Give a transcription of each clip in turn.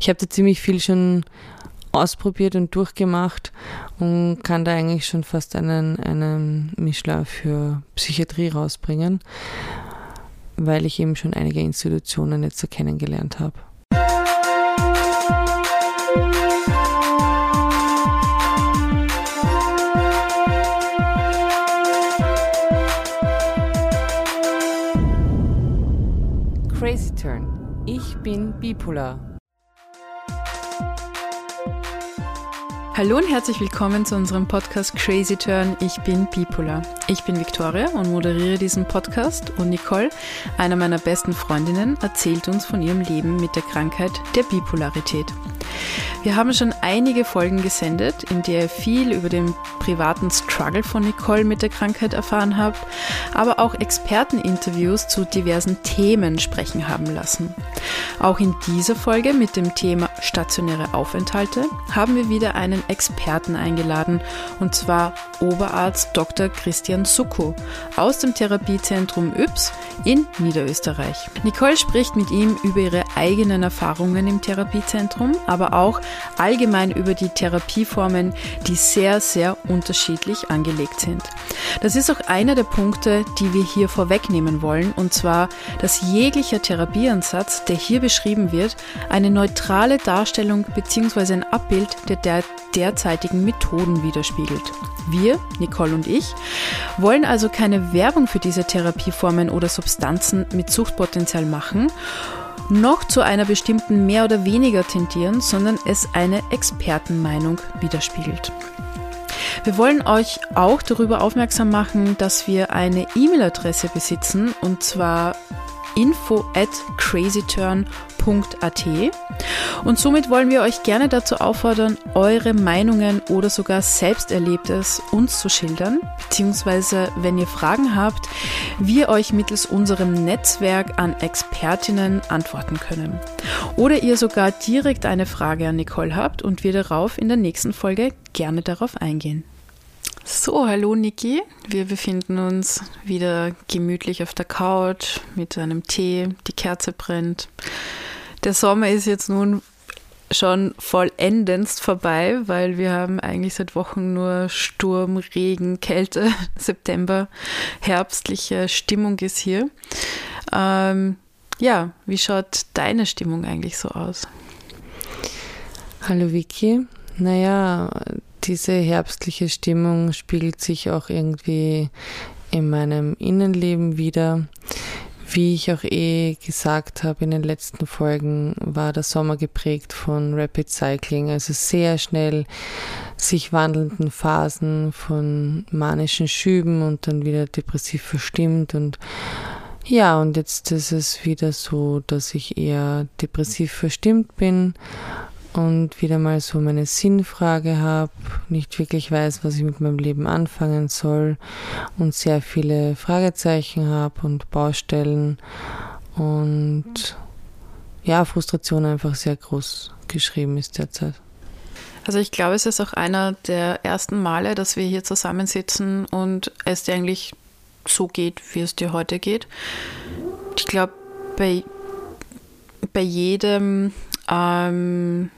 Ich habe da ziemlich viel schon ausprobiert und durchgemacht und kann da eigentlich schon fast einen, einen Michelin für Psychiatrie rausbringen, weil ich eben schon einige Institutionen jetzt so kennengelernt habe. Crazy Turn. Ich bin bipolar. Hallo und herzlich willkommen zu unserem Podcast Crazy Turn. Ich bin Bipolar. Ich bin Victoria und moderiere diesen Podcast und Nicole, einer meiner besten Freundinnen, erzählt uns von ihrem Leben mit der Krankheit der Bipolarität. Wir haben schon einige Folgen gesendet, in der ihr viel über den privaten Struggle von Nicole mit der Krankheit erfahren habt, aber auch Experteninterviews zu diversen Themen sprechen haben lassen. Auch in dieser Folge mit dem Thema stationäre Aufenthalte haben wir wieder einen Experten eingeladen, und zwar Oberarzt Dr. Christian Sucko aus dem Therapiezentrum Yps in Niederösterreich. Nicole spricht mit ihm über ihre eigenen Erfahrungen im Therapiezentrum, aber auch allgemein über die Therapieformen, die sehr, sehr unterschiedlich angelegt sind. Das ist auch einer der Punkte, die wir hier vorwegnehmen wollen, und zwar, dass jeglicher Therapieansatz, der hier beschrieben wird, eine neutrale Darstellung bzw. ein Abbild der derzeitigen Methoden widerspiegelt. Wir, Nicole und ich, wollen also keine Werbung für diese Therapieformen oder Substanzen mit Suchtpotenzial machen noch zu einer bestimmten mehr oder weniger tendieren, sondern es eine Expertenmeinung widerspiegelt. Wir wollen euch auch darüber aufmerksam machen, dass wir eine E-Mail-Adresse besitzen und zwar info at crazyturn.at und somit wollen wir euch gerne dazu auffordern, eure Meinungen oder sogar Selbsterlebtes uns zu schildern, beziehungsweise wenn ihr Fragen habt, wir euch mittels unserem Netzwerk an Expertinnen antworten können. Oder ihr sogar direkt eine Frage an Nicole habt und wir darauf in der nächsten Folge gerne darauf eingehen. So, hallo Niki. Wir befinden uns wieder gemütlich auf der Couch mit einem Tee. Die Kerze brennt. Der Sommer ist jetzt nun schon vollendendst vorbei, weil wir haben eigentlich seit Wochen nur Sturm, Regen, Kälte, September, herbstliche Stimmung ist hier. Ähm, ja, wie schaut deine Stimmung eigentlich so aus? Hallo Vicky. Naja, diese herbstliche Stimmung spiegelt sich auch irgendwie in meinem Innenleben wieder. Wie ich auch eh gesagt habe in den letzten Folgen, war der Sommer geprägt von Rapid Cycling, also sehr schnell sich wandelnden Phasen von manischen Schüben und dann wieder depressiv verstimmt und ja, und jetzt ist es wieder so, dass ich eher depressiv verstimmt bin und wieder mal so meine Sinnfrage habe, nicht wirklich weiß, was ich mit meinem Leben anfangen soll und sehr viele Fragezeichen habe und Baustellen und ja, Frustration einfach sehr groß geschrieben ist derzeit. Also ich glaube, es ist auch einer der ersten Male, dass wir hier zusammensitzen und es dir eigentlich so geht, wie es dir heute geht. Ich glaube, bei, bei jedem ähm,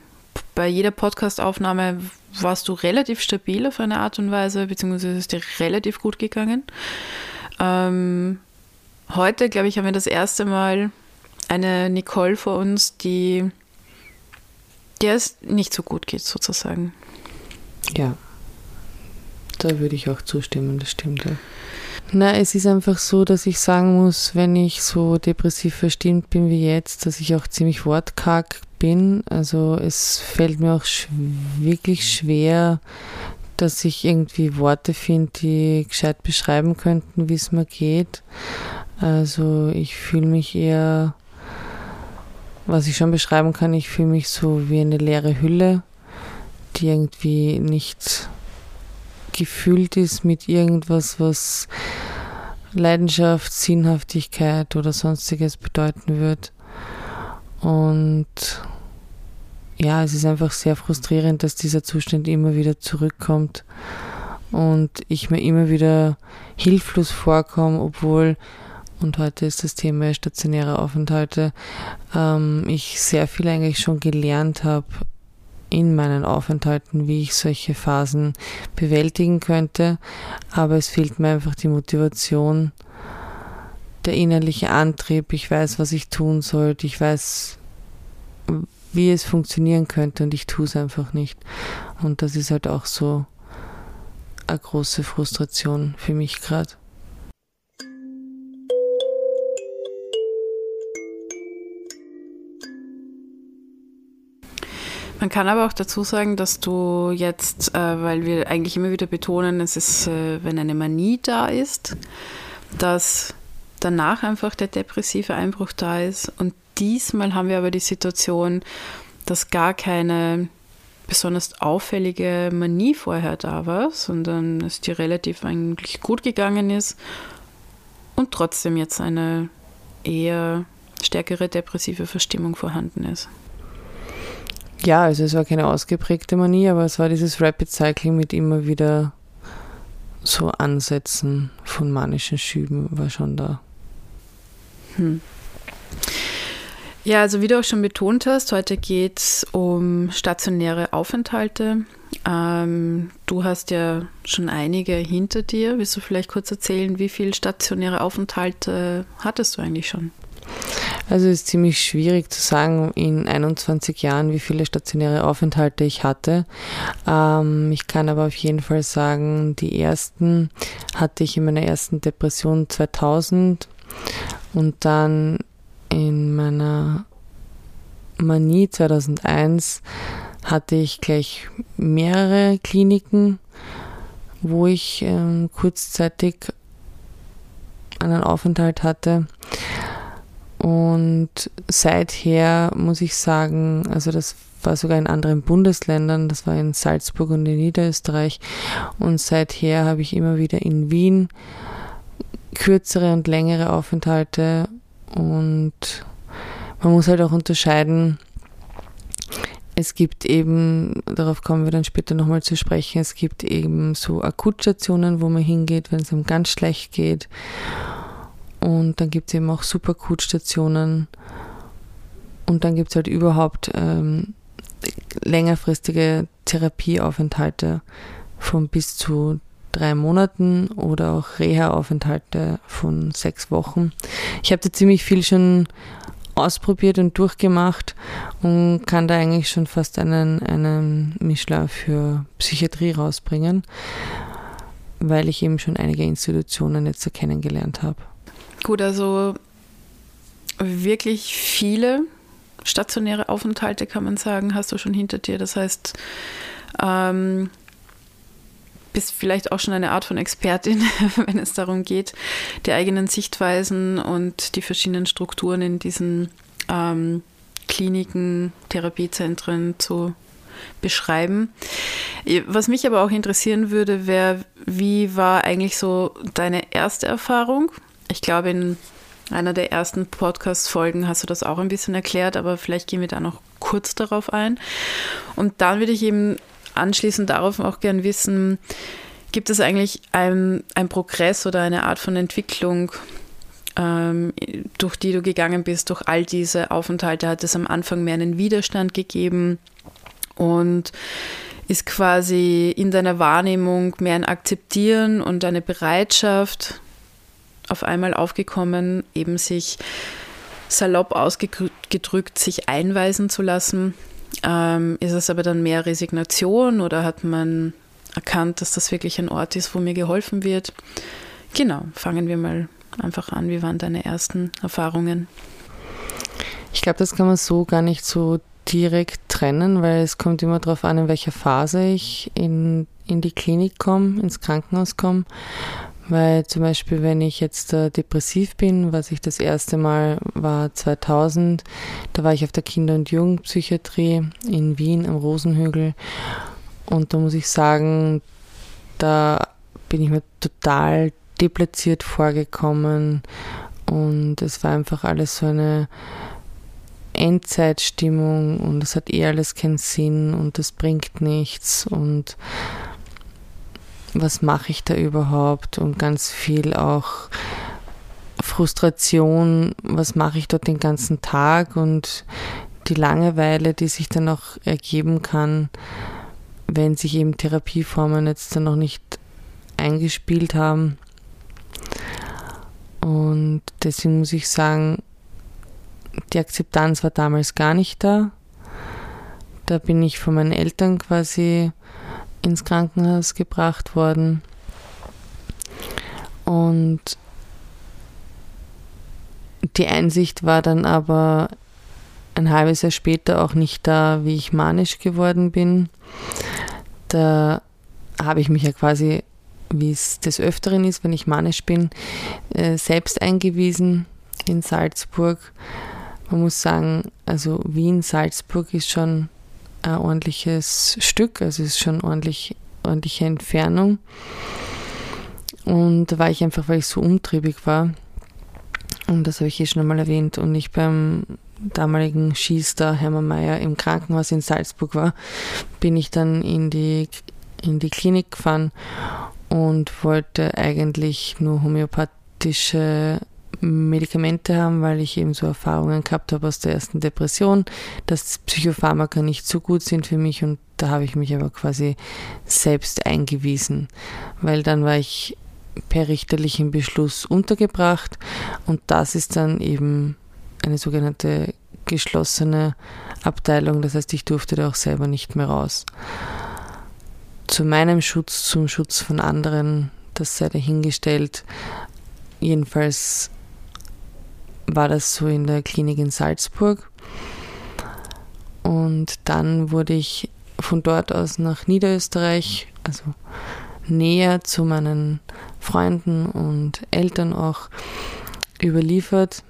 bei jeder Podcastaufnahme warst du relativ stabil auf eine Art und Weise, beziehungsweise ist dir relativ gut gegangen. Ähm, heute, glaube ich, haben wir das erste Mal eine Nicole vor uns, die der es nicht so gut geht, sozusagen. Ja, da würde ich auch zustimmen, das stimmt. Ja. Na, es ist einfach so, dass ich sagen muss, wenn ich so depressiv verstimmt bin wie jetzt, dass ich auch ziemlich wortkarg bin. Also es fällt mir auch sch wirklich schwer, dass ich irgendwie Worte finde, die gescheit beschreiben könnten, wie es mir geht. Also ich fühle mich eher, was ich schon beschreiben kann, ich fühle mich so wie eine leere Hülle, die irgendwie nicht gefüllt ist mit irgendwas, was Leidenschaft, Sinnhaftigkeit oder sonstiges bedeuten wird. Und ja, es ist einfach sehr frustrierend, dass dieser Zustand immer wieder zurückkommt und ich mir immer wieder hilflos vorkomme, obwohl und heute ist das Thema stationäre Aufenthalte, ähm, ich sehr viel eigentlich schon gelernt habe in meinen Aufenthalten, wie ich solche Phasen bewältigen könnte, aber es fehlt mir einfach die Motivation, der innerliche Antrieb, ich weiß, was ich tun sollte, ich weiß, wie es funktionieren könnte und ich tue es einfach nicht. Und das ist halt auch so eine große Frustration für mich gerade. Man kann aber auch dazu sagen, dass du jetzt, äh, weil wir eigentlich immer wieder betonen, es ist, äh, wenn eine Manie da ist, dass danach einfach der depressive Einbruch da ist. Und diesmal haben wir aber die Situation, dass gar keine besonders auffällige Manie vorher da war, sondern es dir relativ eigentlich gut gegangen ist und trotzdem jetzt eine eher stärkere depressive Verstimmung vorhanden ist. Ja, also es war keine ausgeprägte Manie, aber es war dieses Rapid Cycling mit immer wieder so Ansätzen von manischen Schüben war schon da. Hm. Ja, also wie du auch schon betont hast, heute geht es um stationäre Aufenthalte. Ähm, du hast ja schon einige hinter dir. Willst du vielleicht kurz erzählen, wie viele stationäre Aufenthalte hattest du eigentlich schon? Also es ist ziemlich schwierig zu sagen in 21 Jahren, wie viele stationäre Aufenthalte ich hatte. Ähm, ich kann aber auf jeden Fall sagen, die ersten hatte ich in meiner ersten Depression 2000 und dann in meiner Manie 2001 hatte ich gleich mehrere Kliniken, wo ich ähm, kurzzeitig einen Aufenthalt hatte. Und seither muss ich sagen, also das war sogar in anderen Bundesländern, das war in Salzburg und in Niederösterreich. Und seither habe ich immer wieder in Wien kürzere und längere Aufenthalte und man muss halt auch unterscheiden, es gibt eben, darauf kommen wir dann später nochmal zu sprechen, es gibt eben so Akutstationen, wo man hingeht, wenn es einem ganz schlecht geht. Und dann gibt es eben auch Superakutstationen. Und dann gibt es halt überhaupt ähm, längerfristige Therapieaufenthalte von bis zu drei Monaten oder auch Reha-Aufenthalte von sechs Wochen. Ich habe da ziemlich viel schon ausprobiert und durchgemacht und kann da eigentlich schon fast einen, einen Mischler für Psychiatrie rausbringen, weil ich eben schon einige Institutionen jetzt so kennengelernt habe. Gut, also wirklich viele stationäre Aufenthalte, kann man sagen, hast du schon hinter dir. Das heißt, ähm, bist vielleicht auch schon eine Art von Expertin, wenn es darum geht, die eigenen Sichtweisen und die verschiedenen Strukturen in diesen ähm, Kliniken, Therapiezentren zu beschreiben. Was mich aber auch interessieren würde, wäre, wie war eigentlich so deine erste Erfahrung? Ich glaube, in einer der ersten Podcast-Folgen hast du das auch ein bisschen erklärt, aber vielleicht gehen wir da noch kurz darauf ein. Und dann würde ich eben anschließend darauf auch gern wissen, gibt es eigentlich ein, ein Progress oder eine Art von Entwicklung, ähm, durch die du gegangen bist, durch all diese Aufenthalte? Hat es am Anfang mehr einen Widerstand gegeben und ist quasi in deiner Wahrnehmung mehr ein Akzeptieren und eine Bereitschaft auf einmal aufgekommen, eben sich salopp ausgedrückt, sich einweisen zu lassen ähm, ist es aber dann mehr Resignation oder hat man erkannt, dass das wirklich ein Ort ist, wo mir geholfen wird? Genau, fangen wir mal einfach an. Wie waren deine ersten Erfahrungen? Ich glaube, das kann man so gar nicht so direkt trennen, weil es kommt immer darauf an, in welcher Phase ich in, in die Klinik komme, ins Krankenhaus komme. Weil zum Beispiel, wenn ich jetzt äh, depressiv bin, was ich das erste Mal war 2000, da war ich auf der Kinder- und Jugendpsychiatrie in Wien am Rosenhügel. Und da muss ich sagen, da bin ich mir total deplatziert vorgekommen. Und es war einfach alles so eine Endzeitstimmung und es hat eh alles keinen Sinn und das bringt nichts und was mache ich da überhaupt und ganz viel auch Frustration, was mache ich dort den ganzen Tag und die Langeweile, die sich dann auch ergeben kann, wenn sich eben Therapieformen jetzt dann noch nicht eingespielt haben. Und deswegen muss ich sagen, die Akzeptanz war damals gar nicht da. Da bin ich von meinen Eltern quasi ins Krankenhaus gebracht worden. Und die Einsicht war dann aber ein halbes Jahr später auch nicht da, wie ich manisch geworden bin. Da habe ich mich ja quasi, wie es des Öfteren ist, wenn ich manisch bin, äh, selbst eingewiesen in Salzburg. Man muss sagen, also Wien-Salzburg ist schon ein ordentliches Stück, also ist schon ordentlich, ordentliche Entfernung. Und da war ich einfach, weil ich so umtriebig war. Und das habe ich eh schon einmal erwähnt. Und ich beim damaligen Skistar Hermann Mayer im Krankenhaus in Salzburg war, bin ich dann in die, in die Klinik gefahren und wollte eigentlich nur homöopathische Medikamente haben, weil ich eben so Erfahrungen gehabt habe aus der ersten Depression, dass Psychopharmaka nicht so gut sind für mich und da habe ich mich aber quasi selbst eingewiesen, weil dann war ich per richterlichen Beschluss untergebracht und das ist dann eben eine sogenannte geschlossene Abteilung, das heißt, ich durfte da auch selber nicht mehr raus. Zu meinem Schutz, zum Schutz von anderen, das sei dahingestellt. Jedenfalls war das so in der Klinik in Salzburg. Und dann wurde ich von dort aus nach Niederösterreich, also näher zu meinen Freunden und Eltern auch überliefert.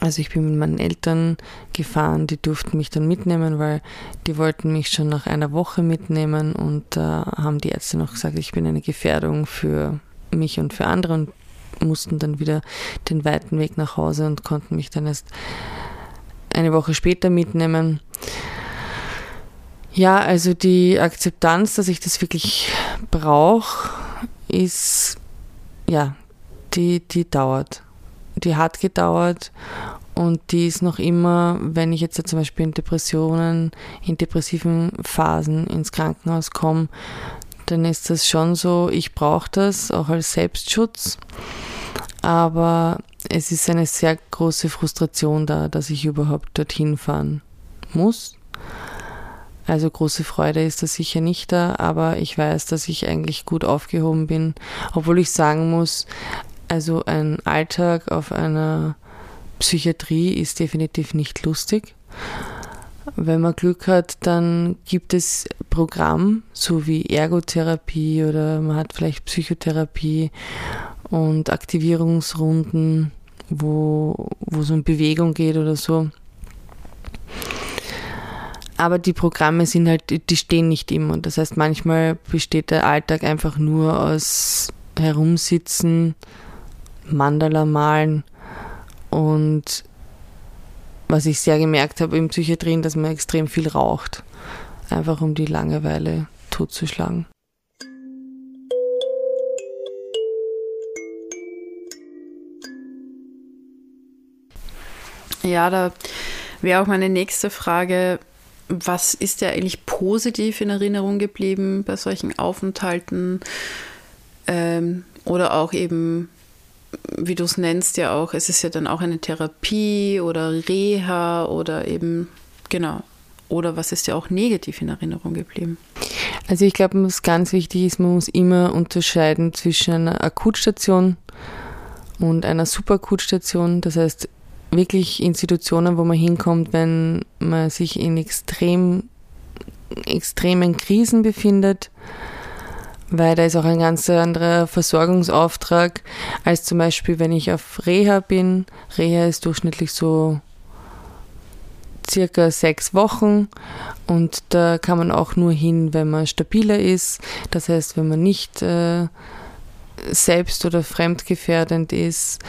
Also ich bin mit meinen Eltern gefahren, die durften mich dann mitnehmen, weil die wollten mich schon nach einer Woche mitnehmen und da äh, haben die Ärzte noch gesagt, ich bin eine Gefährdung für mich und für andere und mussten dann wieder den weiten Weg nach Hause und konnten mich dann erst eine Woche später mitnehmen. Ja, also die Akzeptanz, dass ich das wirklich brauche, ist, ja, die, die dauert. Die hat gedauert und die ist noch immer, wenn ich jetzt zum Beispiel in Depressionen, in depressiven Phasen ins Krankenhaus komme, dann ist das schon so, ich brauche das auch als Selbstschutz. Aber es ist eine sehr große Frustration da, dass ich überhaupt dorthin fahren muss. Also große Freude ist da sicher nicht da, aber ich weiß, dass ich eigentlich gut aufgehoben bin, obwohl ich sagen muss, also ein Alltag auf einer Psychiatrie ist definitiv nicht lustig. Wenn man Glück hat, dann gibt es Programm, so wie Ergotherapie oder man hat vielleicht Psychotherapie und Aktivierungsrunden, wo, wo es um Bewegung geht oder so. Aber die Programme sind halt, die stehen nicht immer. Das heißt, manchmal besteht der Alltag einfach nur aus Herumsitzen, Mandala malen und was ich sehr gemerkt habe im Psychiatrien, dass man extrem viel raucht. Einfach um die Langeweile totzuschlagen. Ja, da wäre auch meine nächste Frage, was ist dir eigentlich positiv in Erinnerung geblieben bei solchen Aufenthalten? Ähm, oder auch eben, wie du es nennst, ja auch, es ist ja dann auch eine Therapie oder Reha oder eben, genau. Oder was ist dir auch negativ in Erinnerung geblieben? Also ich glaube, was ganz wichtig ist, man muss immer unterscheiden zwischen einer Akutstation und einer Superakutstation. Das heißt, wirklich Institutionen, wo man hinkommt, wenn man sich in extrem, extremen Krisen befindet, weil da ist auch ein ganz anderer Versorgungsauftrag als zum Beispiel, wenn ich auf Reha bin. Reha ist durchschnittlich so circa sechs Wochen und da kann man auch nur hin, wenn man stabiler ist. Das heißt, wenn man nicht äh, selbst oder fremdgefährdend ist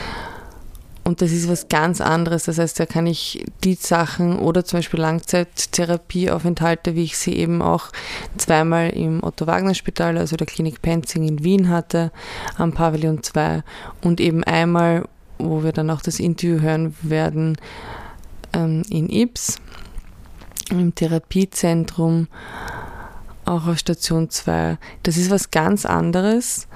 und das ist was ganz anderes. Das heißt, da kann ich die Sachen oder zum Beispiel Langzeittherapieaufenthalte, wie ich sie eben auch zweimal im Otto-Wagner-Spital, also der Klinik Penzing in Wien hatte, am Pavillon 2 und eben einmal, wo wir dann auch das Interview hören werden, ähm, in Ips, im Therapiezentrum, auch auf Station 2. Das ist was ganz anderes.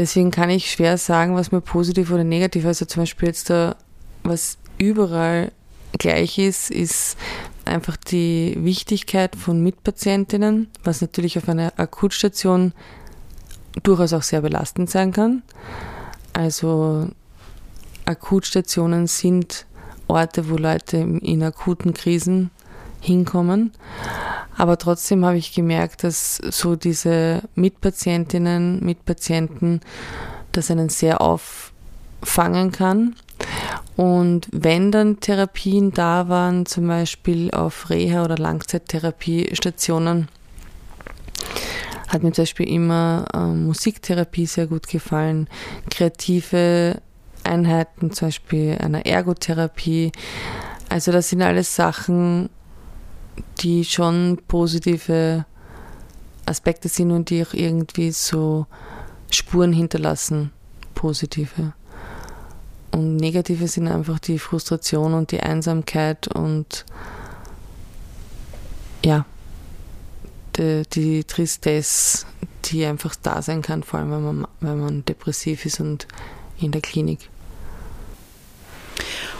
Deswegen kann ich schwer sagen, was mir positiv oder negativ, also zum Beispiel jetzt da, was überall gleich ist, ist einfach die Wichtigkeit von Mitpatientinnen, was natürlich auf einer Akutstation durchaus auch sehr belastend sein kann. Also Akutstationen sind Orte, wo Leute in akuten Krisen hinkommen. Aber trotzdem habe ich gemerkt, dass so diese Mitpatientinnen, Mitpatienten das einen sehr auffangen kann. Und wenn dann Therapien da waren, zum Beispiel auf Reha- oder Langzeittherapiestationen, hat mir zum Beispiel immer äh, Musiktherapie sehr gut gefallen, kreative Einheiten, zum Beispiel einer Ergotherapie. Also das sind alles Sachen, die schon positive Aspekte sind und die auch irgendwie so Spuren hinterlassen, positive. Und negative sind einfach die Frustration und die Einsamkeit und ja, die, die Tristesse, die einfach da sein kann, vor allem wenn man, wenn man depressiv ist und in der Klinik.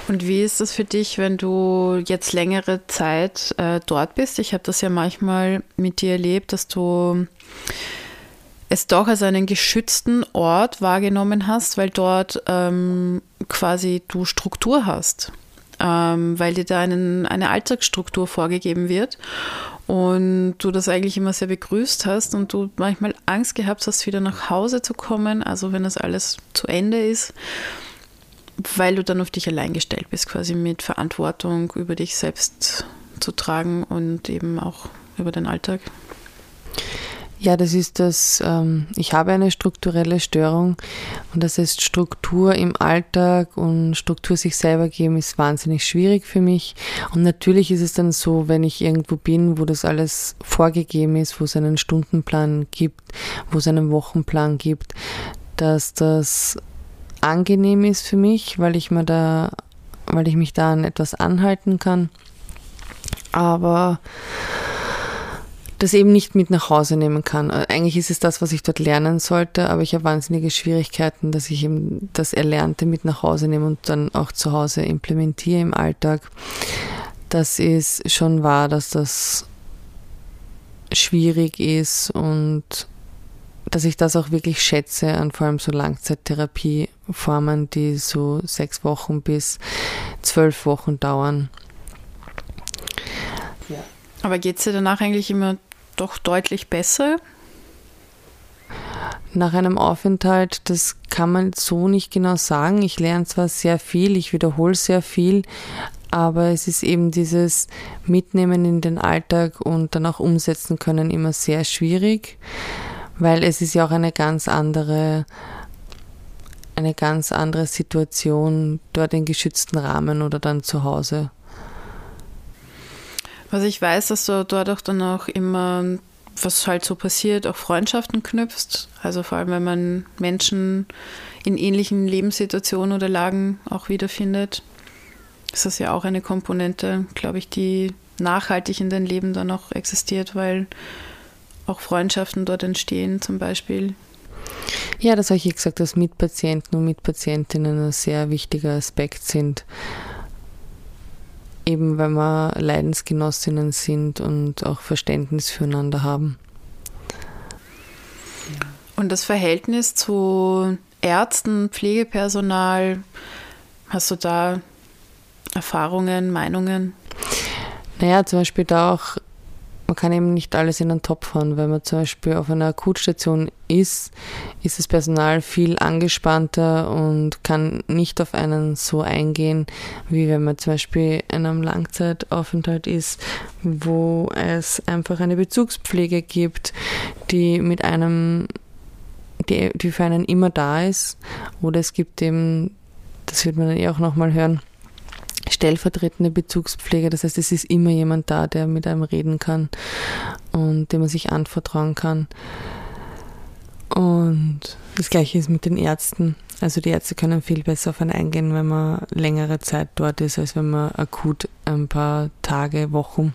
Und wie ist das für dich, wenn du jetzt längere Zeit äh, dort bist? Ich habe das ja manchmal mit dir erlebt, dass du es doch als einen geschützten Ort wahrgenommen hast, weil dort ähm, quasi du Struktur hast, ähm, weil dir da einen, eine Alltagsstruktur vorgegeben wird und du das eigentlich immer sehr begrüßt hast und du manchmal Angst gehabt hast, wieder nach Hause zu kommen, also wenn das alles zu Ende ist, weil du dann auf dich allein gestellt bist, quasi mit Verantwortung über dich selbst zu tragen und eben auch über den Alltag. Ja, das ist das, ähm, ich habe eine strukturelle Störung und das heißt Struktur im Alltag und Struktur sich selber geben ist wahnsinnig schwierig für mich. Und natürlich ist es dann so, wenn ich irgendwo bin, wo das alles vorgegeben ist, wo es einen Stundenplan gibt, wo es einen Wochenplan gibt, dass das angenehm ist für mich, weil ich mir da, weil ich mich da an etwas anhalten kann. Aber das eben nicht mit nach Hause nehmen kann. Eigentlich ist es das, was ich dort lernen sollte, aber ich habe wahnsinnige Schwierigkeiten, dass ich eben das Erlernte mit nach Hause nehme und dann auch zu Hause implementiere im Alltag. Das ist schon wahr, dass das schwierig ist und dass ich das auch wirklich schätze an vor allem so Langzeittherapieformen, die so sechs Wochen bis zwölf Wochen dauern. Ja. Aber geht es dir danach eigentlich immer doch deutlich besser? Nach einem Aufenthalt, das kann man so nicht genau sagen. Ich lerne zwar sehr viel, ich wiederhole sehr viel, aber es ist eben dieses Mitnehmen in den Alltag und dann auch umsetzen können immer sehr schwierig, weil es ist ja auch eine ganz andere eine ganz andere Situation dort in geschützten Rahmen oder dann zu Hause. Also ich weiß, dass du dort dann auch immer, was halt so passiert, auch Freundschaften knüpfst. Also vor allem, wenn man Menschen in ähnlichen Lebenssituationen oder Lagen auch wiederfindet, ist das ja auch eine Komponente, glaube ich, die nachhaltig in dein Leben dann auch existiert, weil auch Freundschaften dort entstehen zum Beispiel. Ja, das habe ich gesagt, dass Mitpatienten und Mitpatientinnen ein sehr wichtiger Aspekt sind eben weil wir Leidensgenossinnen sind und auch Verständnis füreinander haben. Und das Verhältnis zu Ärzten, Pflegepersonal, hast du da Erfahrungen, Meinungen? Naja, zum Beispiel da auch man kann eben nicht alles in einen Topf hauen. Wenn man zum Beispiel auf einer Akutstation ist, ist das Personal viel angespannter und kann nicht auf einen so eingehen, wie wenn man zum Beispiel in einem Langzeitaufenthalt ist, wo es einfach eine Bezugspflege gibt, die mit einem, die, die für einen immer da ist. Oder es gibt eben, das wird man dann eh auch nochmal hören, stellvertretende Bezugspflege. Das heißt, es ist immer jemand da, der mit einem reden kann und dem man sich anvertrauen kann. Und das gleiche ist mit den Ärzten. Also die Ärzte können viel besser auf einen eingehen, wenn man längere Zeit dort ist, als wenn man akut ein paar Tage, Wochen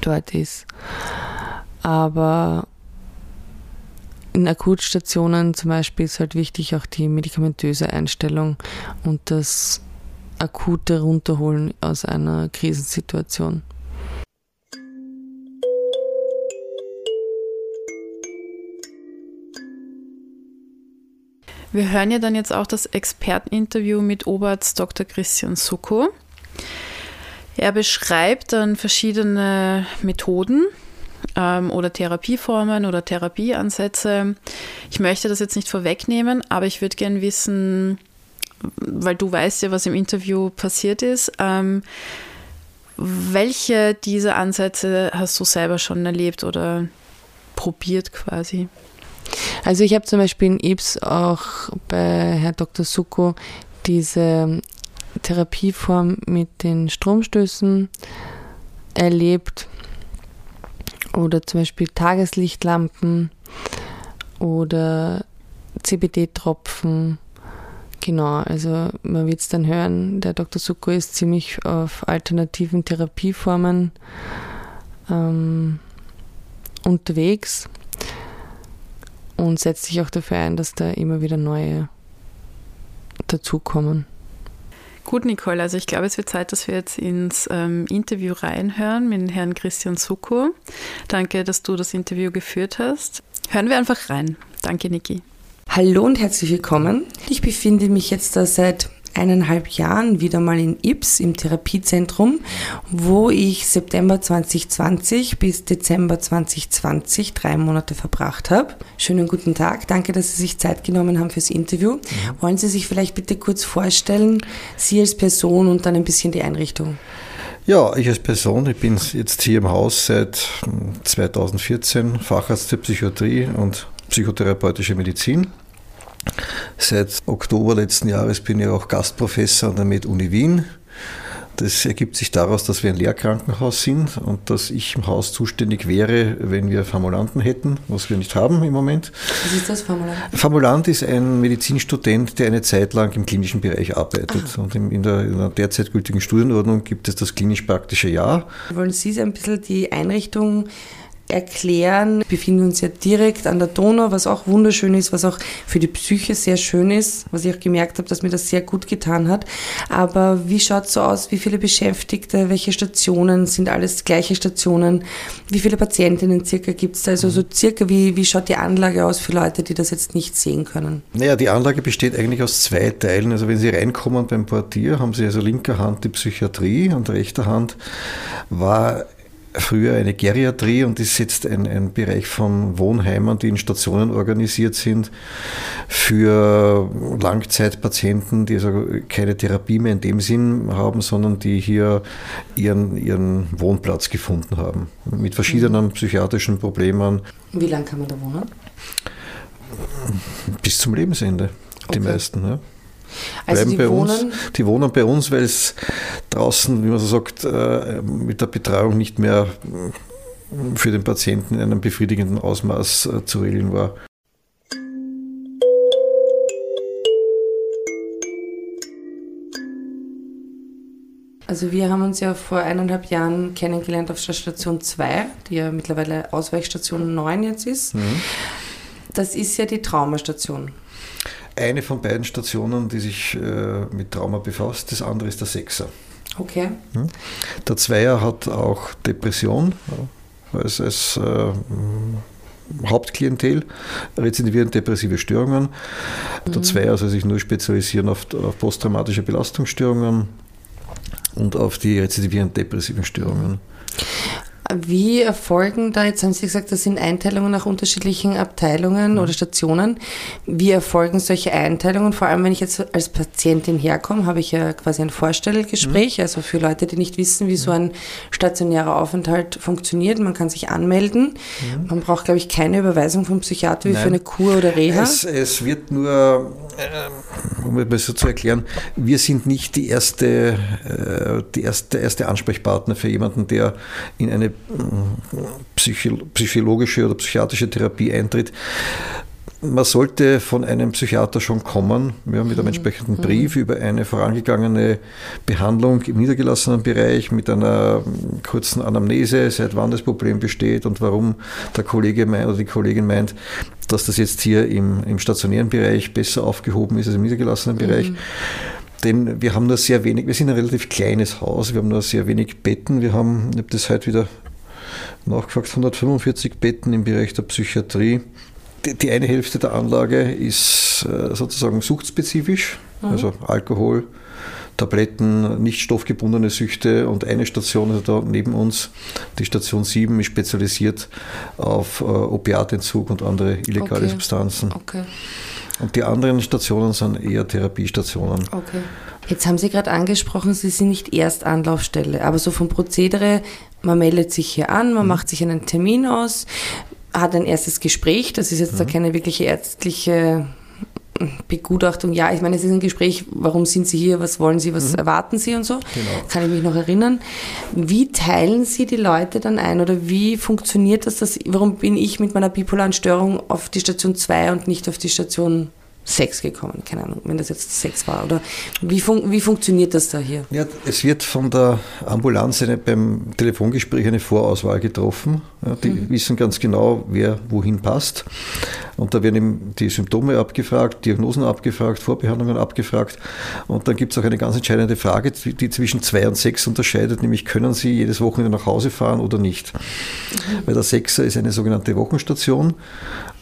dort ist. Aber in Akutstationen zum Beispiel ist halt wichtig auch die medikamentöse Einstellung und das akute Runterholen aus einer Krisensituation. Wir hören ja dann jetzt auch das Experteninterview mit Oberarzt Dr. Christian Suko. Er beschreibt dann verschiedene Methoden ähm, oder Therapieformen oder Therapieansätze. Ich möchte das jetzt nicht vorwegnehmen, aber ich würde gerne wissen, weil du weißt ja, was im Interview passiert ist. Ähm, welche dieser Ansätze hast du selber schon erlebt oder probiert quasi? Also ich habe zum Beispiel in Ibs auch bei Herrn Dr. Suko diese Therapieform mit den Stromstößen erlebt oder zum Beispiel Tageslichtlampen oder CBD-Tropfen. Genau, also man wird es dann hören, der Dr. Suko ist ziemlich auf alternativen Therapieformen ähm, unterwegs und setzt sich auch dafür ein, dass da immer wieder neue dazukommen. Gut, Nicole, also ich glaube, es wird Zeit, dass wir jetzt ins ähm, Interview reinhören mit Herrn Christian Suko. Danke, dass du das Interview geführt hast. Hören wir einfach rein. Danke, Niki. Hallo und herzlich willkommen. Ich befinde mich jetzt da seit eineinhalb Jahren wieder mal in Ips im Therapiezentrum, wo ich September 2020 bis Dezember 2020 drei Monate verbracht habe. Schönen guten Tag, danke, dass Sie sich Zeit genommen haben fürs Interview. Mhm. Wollen Sie sich vielleicht bitte kurz vorstellen, Sie als Person und dann ein bisschen die Einrichtung? Ja, ich als Person, ich bin jetzt hier im Haus seit 2014, Facharzt der Psychiatrie und psychotherapeutische Medizin. Seit Oktober letzten Jahres bin ich auch Gastprofessor an der Med-Uni Wien. Das ergibt sich daraus, dass wir ein Lehrkrankenhaus sind und dass ich im Haus zuständig wäre, wenn wir Formulanten hätten, was wir nicht haben im Moment. Was ist das, Formulant? Formulant ist ein Medizinstudent, der eine Zeit lang im klinischen Bereich arbeitet. Aha. Und in der, in der, derzeit gültigen Studienordnung gibt es das klinisch-praktische Jahr. Wollen Sie ein bisschen die Einrichtung erklären. Wir befinden uns ja direkt an der Donau, was auch wunderschön ist, was auch für die Psyche sehr schön ist, was ich auch gemerkt habe, dass mir das sehr gut getan hat. Aber wie schaut es so aus? Wie viele Beschäftigte? Welche Stationen sind alles gleiche Stationen? Wie viele Patientinnen circa gibt es Also so circa, wie, wie schaut die Anlage aus für Leute, die das jetzt nicht sehen können? Naja, die Anlage besteht eigentlich aus zwei Teilen. Also wenn Sie reinkommen beim Portier, haben Sie also linker Hand die Psychiatrie und rechter Hand war früher eine Geriatrie und ist jetzt ein, ein Bereich von Wohnheimen, die in Stationen organisiert sind für Langzeitpatienten, die also keine Therapie mehr in dem Sinn haben, sondern die hier ihren, ihren Wohnplatz gefunden haben. Mit verschiedenen mhm. psychiatrischen Problemen. Wie lange kann man da wohnen? Bis zum Lebensende, die okay. meisten. Ja. Also die, bei wohnen uns, die wohnen bei uns, weil es draußen, wie man so sagt, äh, mit der Betreuung nicht mehr äh, für den Patienten in einem befriedigenden Ausmaß äh, zu regeln war. Also wir haben uns ja vor eineinhalb Jahren kennengelernt auf der Station 2, die ja mittlerweile Ausweichstation 9 jetzt ist. Mhm. Das ist ja die Traumastation eine von beiden Stationen, die sich äh, mit Trauma befasst. Das andere ist der Sechser. Okay. Hm? Der Zweier hat auch Depression als, als äh, Hauptklientel, rezidivierend depressive Störungen. Mhm. Der Zweier soll sich nur spezialisieren auf, auf posttraumatische Belastungsstörungen und auf die rezidivierend depressiven Störungen. Wie erfolgen da, jetzt haben Sie gesagt, das sind Einteilungen nach unterschiedlichen Abteilungen mhm. oder Stationen. Wie erfolgen solche Einteilungen? Vor allem, wenn ich jetzt als Patientin herkomme, habe ich ja quasi ein Vorstellgespräch, mhm. also für Leute, die nicht wissen, wie so ein stationärer Aufenthalt funktioniert. Man kann sich anmelden. Mhm. Man braucht, glaube ich, keine Überweisung vom Psychiater wie Nein. für eine Kur oder Reha. Es, es wird nur, äh, um es so zu erklären, wir sind nicht die erste, äh, die erste, erste Ansprechpartner für jemanden, der in eine psychologische oder psychiatrische Therapie eintritt. man sollte von einem Psychiater schon kommen, ja, mit einem mhm. entsprechenden Brief über eine vorangegangene Behandlung im niedergelassenen Bereich, mit einer kurzen Anamnese, seit wann das Problem besteht und warum der Kollege meint oder die Kollegin meint, dass das jetzt hier im, im stationären Bereich besser aufgehoben ist als im niedergelassenen Bereich. Mhm. Denn wir haben nur sehr wenig, wir sind ein relativ kleines Haus, wir haben nur sehr wenig Betten. Wir haben, ich habe das heute wieder nachgefragt, 145 Betten im Bereich der Psychiatrie die, eine Hälfte der Anlage ist äh, sozusagen suchtspezifisch, mhm. also Alkohol, Tabletten, nicht stoffgebundene Süchte und eine Station also da neben uns, die Station 7, ist spezialisiert auf äh, Opiatentzug und andere illegale okay. Substanzen. Okay. Und die anderen Stationen sind eher Therapiestationen. Okay. Jetzt haben Sie gerade angesprochen, Sie sind nicht Erstanlaufstelle, aber so vom Prozedere, man meldet sich hier an, man mhm. macht sich einen Termin aus, hat ein erstes Gespräch, das ist jetzt mhm. da keine wirkliche ärztliche Begutachtung, ja, ich meine, es ist ein Gespräch, warum sind Sie hier, was wollen Sie, was mhm. erwarten Sie und so. Genau. Kann ich mich noch erinnern. Wie teilen Sie die Leute dann ein oder wie funktioniert das, dass, warum bin ich mit meiner bipolaren Störung auf die Station 2 und nicht auf die Station Sex gekommen. Keine Ahnung, wenn das jetzt Sex war. Oder wie, fun wie funktioniert das da hier? Ja, es wird von der Ambulanz eine, beim Telefongespräch eine Vorauswahl getroffen. Ja, die mhm. wissen ganz genau, wer wohin passt. Und da werden eben die Symptome abgefragt, Diagnosen abgefragt, Vorbehandlungen abgefragt. Und dann gibt es auch eine ganz entscheidende Frage, die zwischen zwei und sechs unterscheidet, nämlich können Sie jedes Wochenende nach Hause fahren oder nicht? Mhm. Weil der Sechser ist eine sogenannte Wochenstation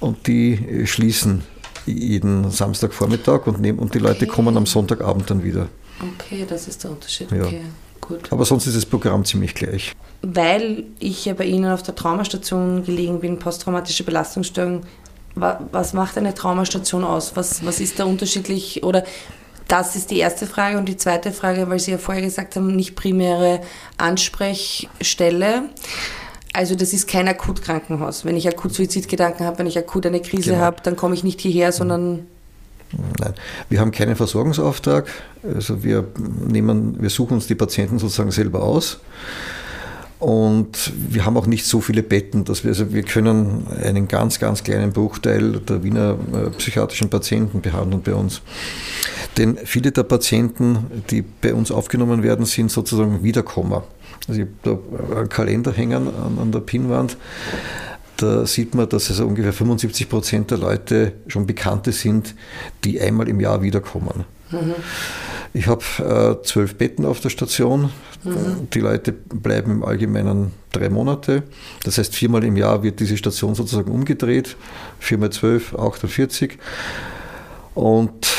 und die schließen jeden Samstagvormittag und, nehmen, und die okay. Leute kommen am Sonntagabend dann wieder. Okay, das ist der Unterschied. Ja. Okay, gut. Aber sonst ist das Programm ziemlich gleich. Weil ich ja bei Ihnen auf der Traumastation gelegen bin, posttraumatische Belastungsstörung, was macht eine Traumastation aus? Was, was ist da unterschiedlich? Oder das ist die erste Frage. Und die zweite Frage, weil Sie ja vorher gesagt haben, nicht primäre Ansprechstelle. Also das ist kein Akutkrankenhaus. Wenn ich akut Suizidgedanken habe, wenn ich akut eine Krise genau. habe, dann komme ich nicht hierher, sondern Nein, wir haben keinen Versorgungsauftrag. Also wir nehmen, wir suchen uns die Patienten sozusagen selber aus. Und wir haben auch nicht so viele Betten, dass wir, also wir können einen ganz, ganz kleinen Bruchteil der Wiener äh, psychiatrischen Patienten behandeln bei uns. Denn viele der Patienten, die bei uns aufgenommen werden, sind sozusagen Wiederkommer. Also ich habe da einen Kalender hängen an, an der Pinnwand. Da sieht man, dass also ungefähr 75 Prozent der Leute schon Bekannte sind, die einmal im Jahr wiederkommen. Mhm. Ich habe äh, zwölf Betten auf der Station. Mhm. Die Leute bleiben im Allgemeinen drei Monate. Das heißt, viermal im Jahr wird diese Station sozusagen umgedreht. Viermal zwölf, 48. Und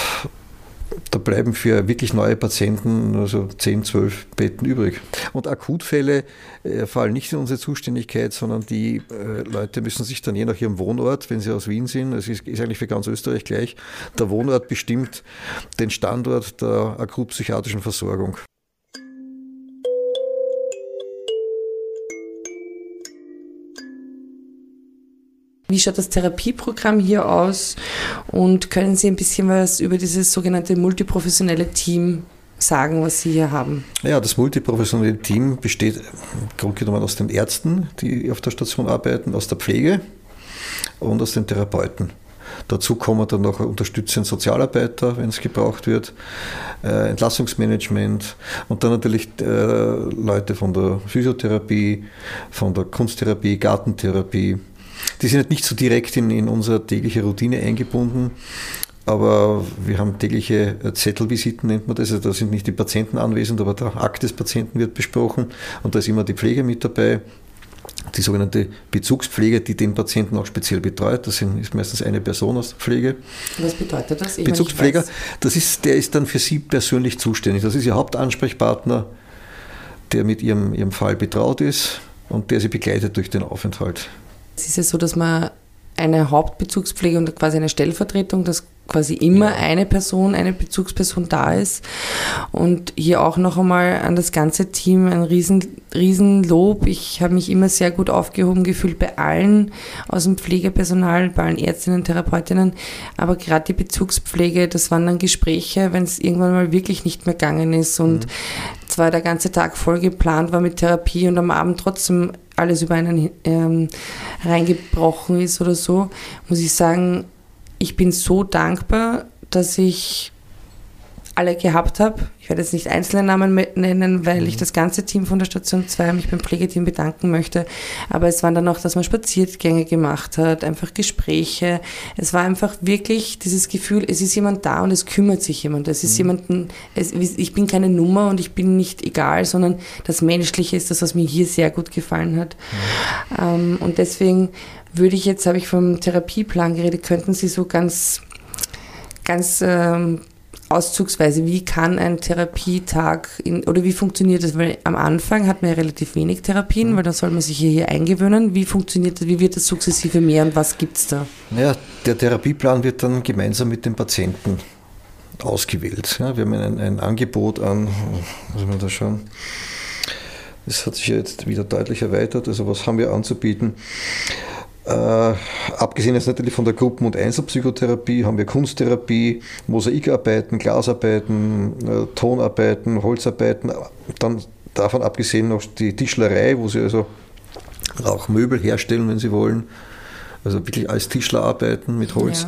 da bleiben für wirklich neue Patienten also 10, 12 Betten übrig. Und Akutfälle äh, fallen nicht in unsere Zuständigkeit, sondern die äh, Leute müssen sich dann je nach ihrem Wohnort, wenn sie aus Wien sind, es ist, eigentlich für ganz Österreich gleich, der Wohnort bestimmt den Standort der akutpsychiatrischen Versorgung. Wie schaut das Therapieprogramm hier aus? Und können Sie ein bisschen was über dieses sogenannte multiprofessionelle Team sagen, was Sie hier haben? Ja, das multiprofessionelle Team besteht grundgenommen aus den Ärzten, die auf der Station arbeiten, aus der Pflege und aus den Therapeuten. Dazu kommen dann noch unterstützende Sozialarbeiter, wenn es gebraucht wird, äh, Entlassungsmanagement und dann natürlich äh, Leute von der Physiotherapie, von der Kunsttherapie, Gartentherapie, die sind halt nicht so direkt in, in unsere tägliche Routine eingebunden. Aber wir haben tägliche äh, Zettelvisiten, nennt man das. Also da sind nicht die Patienten anwesend, aber der Akt des Patienten wird besprochen und da ist immer die Pflege mit dabei. Die sogenannte Bezugspflege, die den Patienten auch speziell betreut. Das ist meistens eine Person aus der Pflege. Was bedeutet das? Ich Bezugspfleger, das ist, der ist dann für Sie persönlich zuständig. Das ist Ihr Hauptansprechpartner, der mit Ihrem, Ihrem Fall betraut ist und der Sie begleitet durch den Aufenthalt. Es ist ja so, dass man eine Hauptbezugspflege und quasi eine Stellvertretung, dass quasi immer ja. eine Person, eine Bezugsperson da ist. Und hier auch noch einmal an das ganze Team ein riesen, riesen Lob. Ich habe mich immer sehr gut aufgehoben gefühlt bei allen aus dem Pflegepersonal, bei allen Ärztinnen, Therapeutinnen. Aber gerade die Bezugspflege, das waren dann Gespräche, wenn es irgendwann mal wirklich nicht mehr gegangen ist und mhm. zwar der ganze Tag voll geplant war mit Therapie und am Abend trotzdem alles über einen ähm, reingebrochen ist oder so, muss ich sagen, ich bin so dankbar, dass ich alle gehabt habe. Ich werde jetzt nicht einzelne Namen nennen, weil ich mhm. das ganze Team von der Station 2 mich beim Pflegeteam bedanken möchte. Aber es waren dann auch, dass man Spaziergänge gemacht hat, einfach Gespräche. Es war einfach wirklich dieses Gefühl, es ist jemand da und es kümmert sich jemand. Es ist mhm. jemanden, es, ich bin keine Nummer und ich bin nicht egal, sondern das Menschliche ist das, was mir hier sehr gut gefallen hat. Mhm. Ähm, und deswegen würde ich jetzt, habe ich vom Therapieplan geredet, könnten Sie so ganz, ganz ähm, auszugsweise, wie kann ein Therapietag in, oder wie funktioniert das? Weil am Anfang hat man ja relativ wenig Therapien, mhm. weil da soll man sich hier, hier eingewöhnen. Wie funktioniert das, wie wird das sukzessive mehr und was gibt es da? Naja, der Therapieplan wird dann gemeinsam mit dem Patienten ausgewählt. Ja, wir haben ein, ein Angebot an, muss man da schauen, das hat sich jetzt wieder deutlich erweitert, also was haben wir anzubieten? Äh, abgesehen jetzt natürlich von der Gruppen- und Einzelpsychotherapie haben wir Kunsttherapie, Mosaikarbeiten, Glasarbeiten, äh, Tonarbeiten, Holzarbeiten, dann davon abgesehen noch die Tischlerei, wo sie also auch Möbel herstellen, wenn sie wollen. Also wirklich als Tischler arbeiten mit Holz. Ja.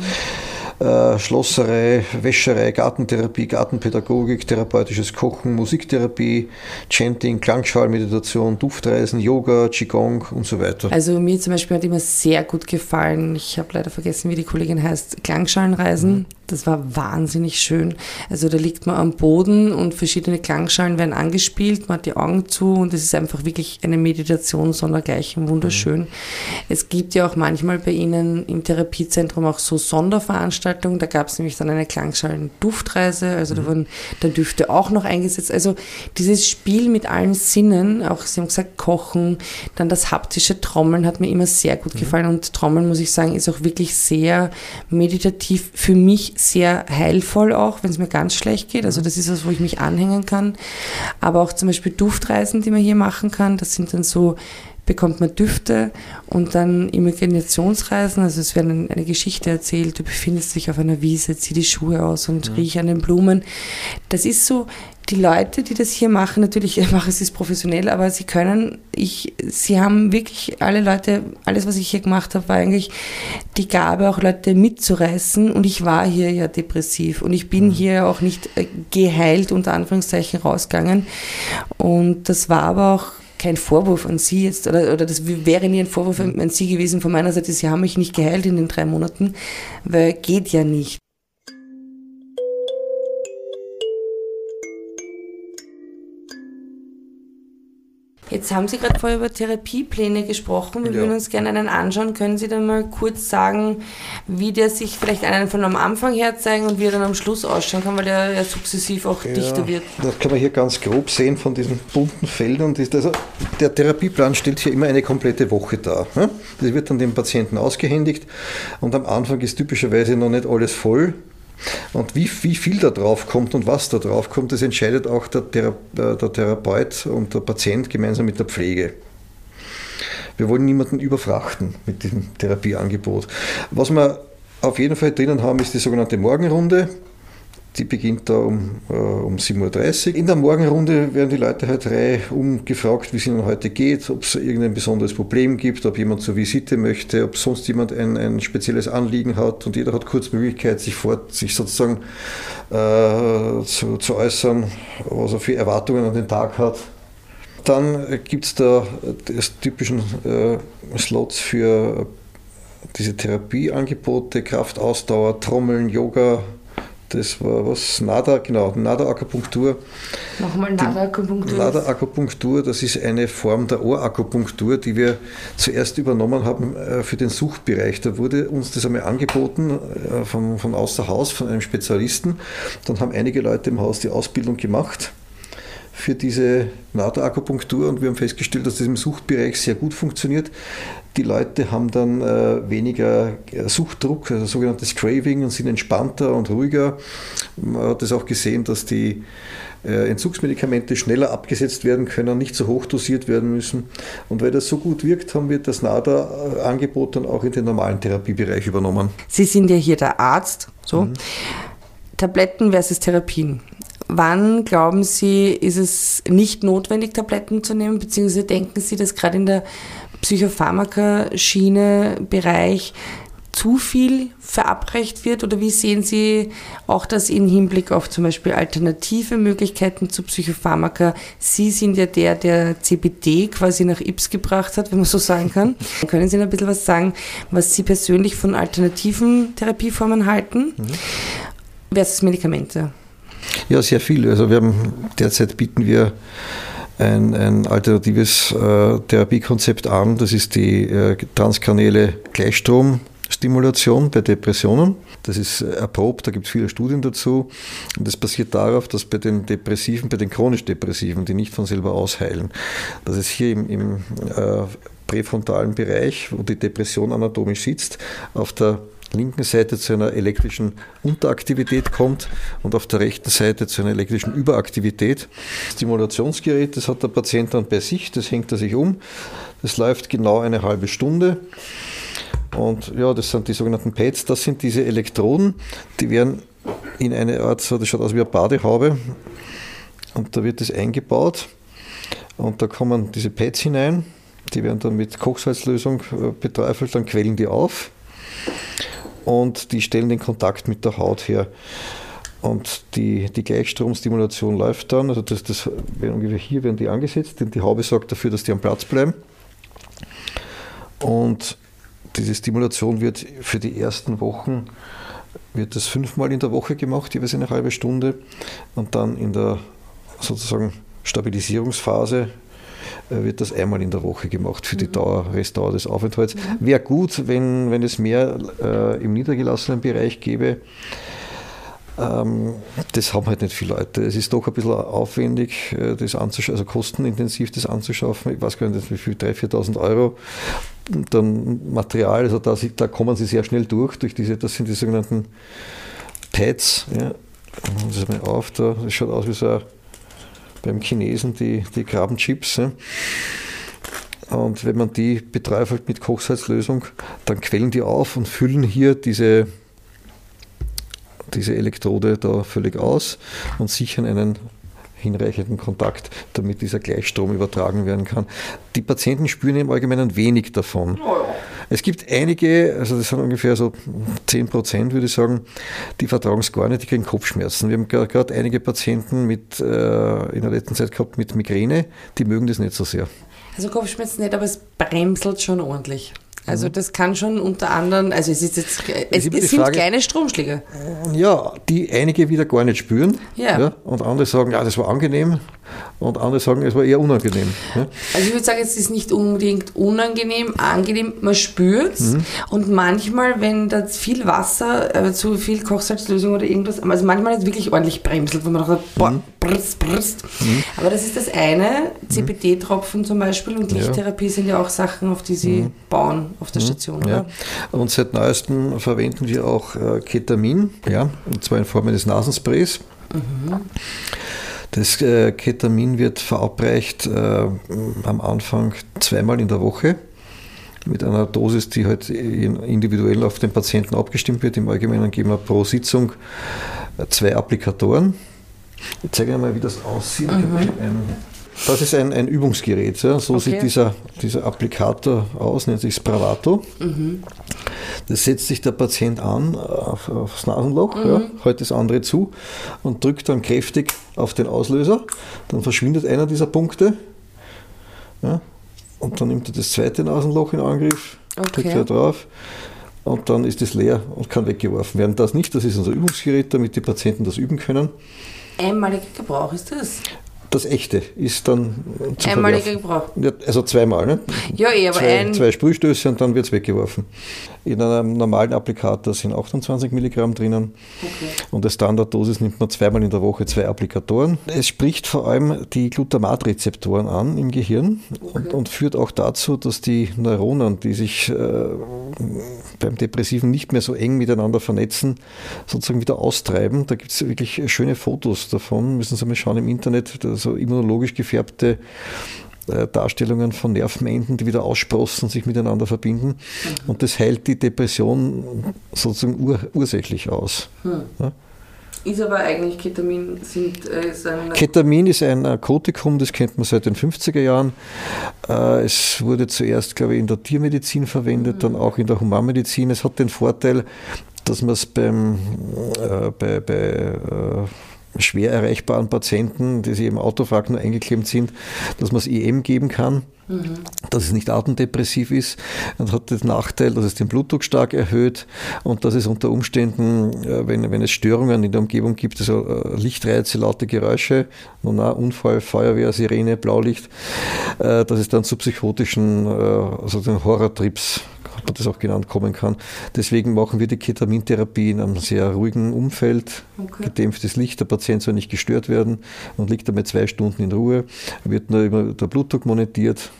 Äh, Schlosserei, Wäscherei, Gartentherapie, Gartenpädagogik, therapeutisches Kochen, Musiktherapie, Chanting, Klangschalmeditation, Duftreisen, Yoga, Qigong und so weiter. Also mir zum Beispiel hat immer sehr gut gefallen, ich habe leider vergessen, wie die Kollegin heißt, Klangschalenreisen. Mhm. Das war wahnsinnig schön. Also da liegt man am Boden und verschiedene Klangschalen werden angespielt, man hat die Augen zu und es ist einfach wirklich eine Meditation sondergleichen, wunderschön. Mhm. Es gibt ja auch manchmal bei Ihnen im Therapiezentrum auch so Sonderveranstaltungen. Da gab es nämlich dann eine Klangschalen-Duftreise, also mhm. da wurden dann Düfte auch noch eingesetzt. Also dieses Spiel mit allen Sinnen, auch Sie haben gesagt Kochen, dann das haptische Trommeln hat mir immer sehr gut mhm. gefallen und Trommeln, muss ich sagen, ist auch wirklich sehr meditativ für mich sehr heilvoll auch, wenn es mir ganz schlecht geht. Also das ist was, wo ich mich anhängen kann. Aber auch zum Beispiel Duftreisen, die man hier machen kann. Das sind dann so bekommt man Düfte und dann Imaginationsreisen. Also es wird eine Geschichte erzählt, du befindest dich auf einer Wiese, zieh die Schuhe aus und mhm. riech an den Blumen. Das ist so, die Leute, die das hier machen, natürlich machen sie es professionell, aber sie können, ich, sie haben wirklich alle Leute, alles was ich hier gemacht habe, war eigentlich die Gabe, auch Leute mitzureißen und ich war hier ja depressiv und ich bin mhm. hier auch nicht äh, geheilt, unter Anführungszeichen, rausgegangen und das war aber auch kein Vorwurf an Sie jetzt, oder, oder das wäre nie ein Vorwurf an Sie gewesen von meiner Seite, Sie haben mich nicht geheilt in den drei Monaten, weil geht ja nicht. Jetzt haben Sie gerade vorher über Therapiepläne gesprochen. Wir ja. würden uns gerne einen anschauen. Können Sie dann mal kurz sagen, wie der sich vielleicht einen von am Anfang her zeigen und wie er dann am Schluss ausschauen kann, weil der ja sukzessiv auch ja, dichter wird? Das kann man hier ganz grob sehen von diesen bunten Feldern. Also der Therapieplan stellt hier immer eine komplette Woche dar. Das wird dann dem Patienten ausgehändigt und am Anfang ist typischerweise noch nicht alles voll. Und wie, wie viel da drauf kommt und was da drauf kommt, das entscheidet auch der, Thera äh, der Therapeut und der Patient gemeinsam mit der Pflege. Wir wollen niemanden überfrachten mit diesem Therapieangebot. Was wir auf jeden Fall drinnen haben, ist die sogenannte Morgenrunde. Die beginnt da um, äh, um 7.30 Uhr. In der Morgenrunde werden die Leute halt drei umgefragt, wie es ihnen heute geht, ob es irgendein besonderes Problem gibt, ob jemand zur Visite möchte, ob sonst jemand ein, ein spezielles Anliegen hat und jeder hat kurz Möglichkeit, sich, vor, sich sozusagen äh, zu, zu äußern, was er für Erwartungen an den Tag hat. Dann gibt es da die typischen äh, Slots für diese Therapieangebote, Kraftausdauer, Trommeln, Yoga, das war was? Nada, genau, Nada-Akupunktur. Nochmal Nada-Akupunktur. Nada-Akupunktur, das ist eine Form der Ohrakupunktur, die wir zuerst übernommen haben äh, für den Suchtbereich. Da wurde uns das einmal angeboten äh, von, von außer Haus, von einem Spezialisten. Dann haben einige Leute im Haus die Ausbildung gemacht für diese Nada-Akupunktur und wir haben festgestellt, dass das im Suchtbereich sehr gut funktioniert. Die Leute haben dann äh, weniger äh, Suchtdruck, also sogenanntes Craving und sind entspannter und ruhiger. Man hat es auch gesehen, dass die äh, Entzugsmedikamente schneller abgesetzt werden können, nicht so hoch dosiert werden müssen. Und weil das so gut wirkt, haben wir das NADA-Angebot dann auch in den normalen Therapiebereich übernommen. Sie sind ja hier der Arzt, so. Mhm. Tabletten versus Therapien. Wann glauben Sie, ist es nicht notwendig, Tabletten zu nehmen, beziehungsweise denken Sie, dass gerade in der Psychopharmaka-Schiene-Bereich zu viel verabreicht wird oder wie sehen Sie auch das im Hinblick auf zum Beispiel alternative Möglichkeiten zu Psychopharmaka? Sie sind ja der, der CBD quasi nach Ips gebracht hat, wenn man so sagen kann. Können Sie ein bisschen was sagen, was Sie persönlich von alternativen Therapieformen halten mhm. versus Medikamente? Ja, sehr viel. Also wir haben derzeit bieten wir ein, ein alternatives äh, Therapiekonzept an. Das ist die äh, transkranielle Gleichstromstimulation bei Depressionen. Das ist erprobt, da gibt es viele Studien dazu. Und das basiert darauf, dass bei den Depressiven, bei den chronisch Depressiven, die nicht von selber ausheilen, dass es hier im, im äh, präfrontalen Bereich, wo die Depression anatomisch sitzt, auf der linken Seite zu einer elektrischen Unteraktivität kommt und auf der rechten Seite zu einer elektrischen Überaktivität. Das Stimulationsgerät, das hat der Patient dann bei sich, das hängt er sich um. Das läuft genau eine halbe Stunde. Und ja, das sind die sogenannten Pads, das sind diese Elektroden, die werden in eine Art, so, das schaut aus wie eine Badehaube, und da wird das eingebaut und da kommen diese Pads hinein, die werden dann mit Kochsalzlösung äh, beträufelt, dann quellen die auf und die stellen den Kontakt mit der Haut her. Und die, die Gleichstromstimulation läuft dann, also das, das hier werden die angesetzt, denn die Haube sorgt dafür, dass die am Platz bleiben. Und diese Stimulation wird für die ersten Wochen wird das fünfmal in der Woche gemacht, jeweils eine halbe Stunde. Und dann in der sozusagen Stabilisierungsphase wird das einmal in der Woche gemacht für die mhm. Dauer, Restdauer des Aufenthalts. Wäre gut, wenn, wenn es mehr äh, im niedergelassenen Bereich gäbe. Ähm, das haben halt nicht viele Leute. Es ist doch ein bisschen aufwendig, äh, das anzuschaffen, also kostenintensiv das anzuschaffen. Ich weiß gar nicht, wie viel, 3.000, 4.000 Euro. dann Material, also da, da, kommen sie sehr schnell durch, durch diese, das sind die sogenannten Pads. Ja. Das mal auf, da, das schaut aus wie so ein beim Chinesen die, die Krabbenchips. Ja. Und wenn man die beträufelt mit Kochsalzlösung, dann quellen die auf und füllen hier diese, diese Elektrode da völlig aus und sichern einen hinreichenden Kontakt, damit dieser Gleichstrom übertragen werden kann. Die Patienten spüren im Allgemeinen wenig davon. Es gibt einige, also das sind ungefähr so 10 Prozent, würde ich sagen, die vertragen es gar nicht, die kriegen Kopfschmerzen. Wir haben gerade einige Patienten mit, äh, in der letzten Zeit gehabt mit Migräne, die mögen das nicht so sehr. Also Kopfschmerzen nicht, aber es bremselt schon ordentlich. Also mhm. das kann schon unter anderem, also es ist jetzt, es, es sind Frage, kleine Stromschläge. Ja, die einige wieder gar nicht spüren. Ja. ja. Und andere sagen, ja, das war angenehm und andere sagen, es war eher unangenehm. Ja? Also ich würde sagen, es ist nicht unbedingt unangenehm, angenehm, man spürt es mhm. und manchmal, wenn da viel Wasser, äh, zu viel Kochsalzlösung oder irgendwas, also manchmal ist es wirklich ordentlich bremselt, wo man sagt, boah, mhm. brrst, brrst. Mhm. Aber das ist das eine. CBD-Tropfen zum Beispiel und Lichttherapie ja. sind ja auch Sachen, auf die sie mhm. bauen auf der mhm. Station. Ja. Und seit neuestem verwenden wir auch äh, Ketamin, ja, und zwar in Form eines Nasensprays. Mhm. Das äh, Ketamin wird verabreicht äh, am Anfang zweimal in der Woche mit einer Dosis, die halt individuell auf den Patienten abgestimmt wird. Im Allgemeinen geben wir pro Sitzung zwei Applikatoren. Ich zeige Ihnen mal, wie das aussieht. Mhm. Das ist ein, ein Übungsgerät. Ja. So okay. sieht dieser, dieser Applikator aus, nennt sich Spravato. Mhm. Das setzt sich der Patient an auf, aufs Nasenloch, mhm. ja, hält das andere zu und drückt dann kräftig auf den Auslöser. Dann verschwindet einer dieser Punkte. Ja, und dann nimmt er das zweite Nasenloch in Angriff, okay. drückt er drauf und dann ist es leer und kann weggeworfen werden. Das nicht, das ist unser Übungsgerät, damit die Patienten das üben können. Einmaliger Gebrauch ist das? Das echte ist dann zu Einmaliger Gebrauch. Ja, also zweimal, ne? Ja, eh, aber zwei, ein... zwei Sprühstöße und dann wird es weggeworfen. In einem normalen Applikator sind 28 Milligramm drinnen. Okay. Und als Standarddosis nimmt man zweimal in der Woche zwei Applikatoren. Es spricht vor allem die Glutamatrezeptoren an im Gehirn okay. und, und, führt auch dazu, dass die Neuronen, die sich äh, beim Depressiven nicht mehr so eng miteinander vernetzen, sozusagen wieder austreiben. Da gibt es wirklich schöne Fotos davon. Müssen Sie mal schauen im Internet, so immunologisch gefärbte Darstellungen von Nervenenden, die wieder aussprossen, sich miteinander verbinden. Mhm. Und das heilt die Depression sozusagen ur ursächlich aus. Mhm. Ja? Ist aber eigentlich Ketamin sind, äh, ist ein Ketamin ist ein Narkotikum, das kennt man seit den 50er Jahren. Äh, es wurde zuerst, glaube ich, in der Tiermedizin verwendet, mhm. dann auch in der Humanmedizin. Es hat den Vorteil, dass man es beim, äh, bei, bei äh, schwer erreichbaren Patienten, die sich im Autofrag nur eingeklemmt sind, dass man es EM geben kann. Mhm. Dass es nicht atemdepressiv ist und hat den Nachteil, dass es den Blutdruck stark erhöht und dass es unter Umständen, äh, wenn, wenn es Störungen in der Umgebung gibt, also äh, Lichtreize, laute Geräusche, Unfall, Feuerwehr, Sirene, Blaulicht, äh, dass es dann zu psychotischen also Horrortrips hat man das auch genannt, kommen kann. Deswegen machen wir die Ketamintherapie in einem sehr ruhigen Umfeld, okay. gedämpftes Licht, der Patient soll nicht gestört werden und liegt damit zwei Stunden in Ruhe, wird nur über der Blutdruck monitiert,